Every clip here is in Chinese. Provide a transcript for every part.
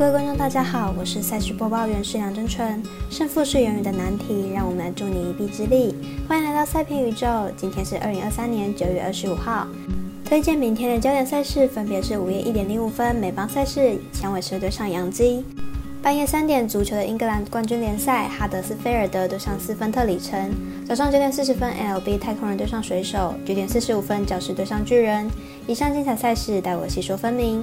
各位观众，大家好，我是赛事播报员是梁真纯。胜负是永远的难题，让我们来助你一臂之力。欢迎来到赛评宇宙，今天是二零二三年九月二十五号。推荐明天的焦点赛事分别是午夜一点零五分美邦赛事，响尾蛇对上杨基；半夜三点足球的英格兰冠军联赛，哈德斯菲尔德对上斯芬特里城；早上九点四十分 LB 太空人对上水手；九点四十五分教士对上巨人。以上精彩赛事，待我细说分明。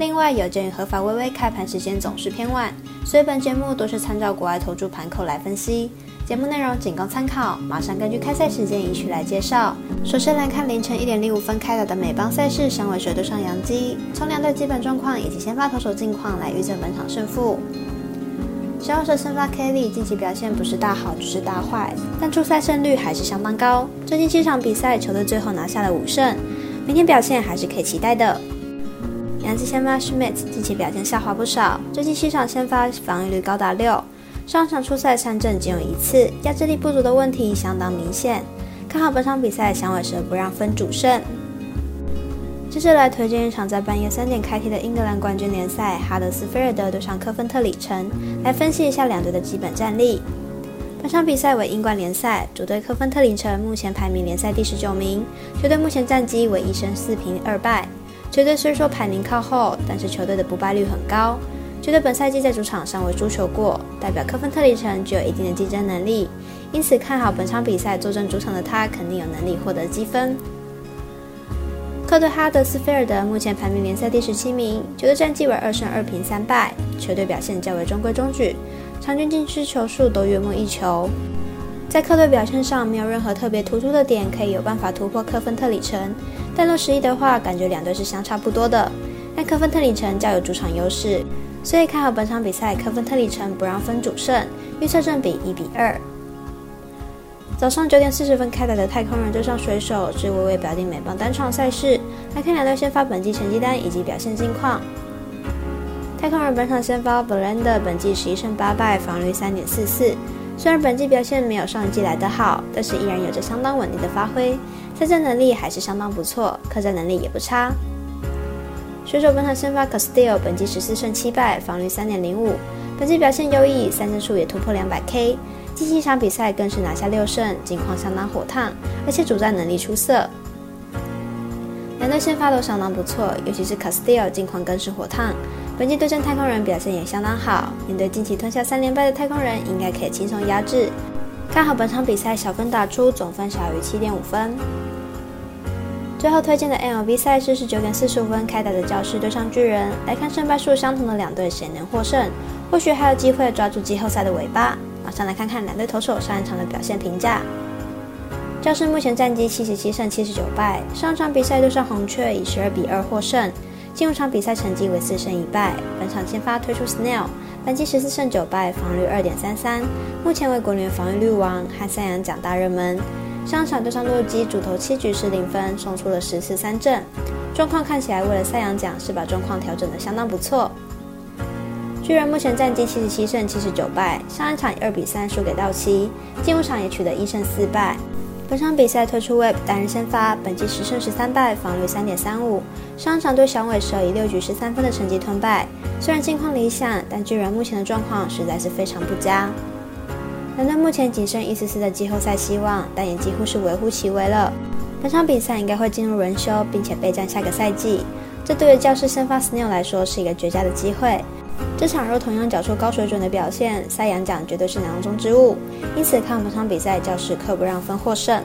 另外，有鉴于合法微微开盘时间总是偏晚，所以本节目都是参照国外投注盘口来分析。节目内容仅供参考，马上根据开赛时间依序来介绍。首先来看凌晨一点零五分开打的美邦赛事，响尾蛇对上扬基，从两队基本状况以及先发投手近况来预测本场胜负。响尾蛇先发 Kelly 近期表现不是大好就是大坏，但出赛胜率还是相当高。最近七场比赛，球队最后拿下了五胜，明天表现还是可以期待的。杨基先发 Schmidt 近期表现下滑不少，最近七场先发防御率高达六，上场出赛三阵仅有一次，压制力不足的问题相当明显。看好本场比赛响尾蛇不让分主胜。接着来推荐一场在半夜三点开踢的英格兰冠军联赛，哈德斯菲尔德对上科芬特里城，来分析一下两队的基本战力。本场比赛为英冠联赛，主队科芬特里城目前排名联赛第十九名，球队目前战绩为一胜四平二败。球队虽说排名靠后，但是球队的不败率很高。球队本赛季在主场尚未输球过，代表科芬特里城具有一定的竞争能力。因此看好本场比赛坐镇主场的他，肯定有能力获得积分。客队哈德斯菲尔德目前排名联赛第十七名，球队战绩为二胜二平三败，球队表现较为中规中矩，场均进失球数都约莫一球。在客队表现上没有任何特别突出的点，可以有办法突破科芬特里城。但若实力的话，感觉两队是相差不多的。但科芬特里城较有主场优势，所以看好本场比赛科芬特里城不让分主胜，预测正比一比二。早上九点四十分开打的太空人对上水手是微微表弟美邦单场赛事，来看两队先发本季成绩单以及表现近况。太空人本场先发 v e r a n d a 本季十一胜八败，防率三点四四。虽然本季表现没有上一季来得好，但是依然有着相当稳定的发挥，赛战能力还是相当不错，客战能力也不差。水手本场先发 Castillo 本季十四胜七败，防率三点零五，本季表现优异，三振数也突破两百 K，近期一场比赛更是拿下六胜，近况相当火烫，而且主战能力出色。两队先发都相当不错，尤其是 Castillo 近况更是火烫。本季对阵太空人表现也相当好，面对近期吞下三连败的太空人，应该可以轻松压制。看好本场比赛小分打出，总分小于七点五分。最后推荐的 MLB 赛事是九点四十五分开打的教士对上巨人，来看胜败数相同的两队谁能获胜，或许还有机会抓住季后赛的尾巴。马上来看看两队投手上一场的表现评价。教士目前战绩七十七胜七十九败，上场比赛对上红雀以十二比二获胜。进入场比赛成绩为四胜一败，本场先发推出 Snell，本季十四胜九败，防率二点三三，目前为国联防御率王和赛扬奖大热门。上场对上洛基，主投七局失零分，送出了十次三振，状况看起来为了赛扬奖是把状况调整的相当不错。巨人目前战绩七十七胜七十九败，上一场以二比三输给道奇，进入场也取得一胜四败。本场比赛推出 Web 单人先发，本季十胜十三败，防率三点三五。上场对响尾蛇以六局十三分的成绩吞败，虽然近况理想，但巨人目前的状况实在是非常不佳。两队目前仅剩一丝丝的季后赛希望，但也几乎是微乎其微了。本场比赛应该会进入轮休，并且备战下个赛季。这对于教室先发 Snell 来说是一个绝佳的机会。这场若同样缴出高水准的表现，赛扬奖绝对是囊中之物。因此，看本场比赛，教士可不让分获胜。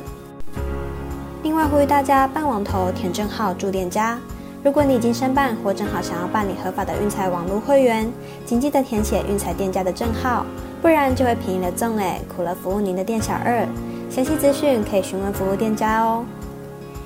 另外，呼吁大家办网投填证号助店家。如果你已经申办或正好想要办理合法的运彩网络会员，请记得填写运彩店家的证号，不然就会便宜了赠哎，苦了服务您的店小二。详细资讯可以询问服务店家哦。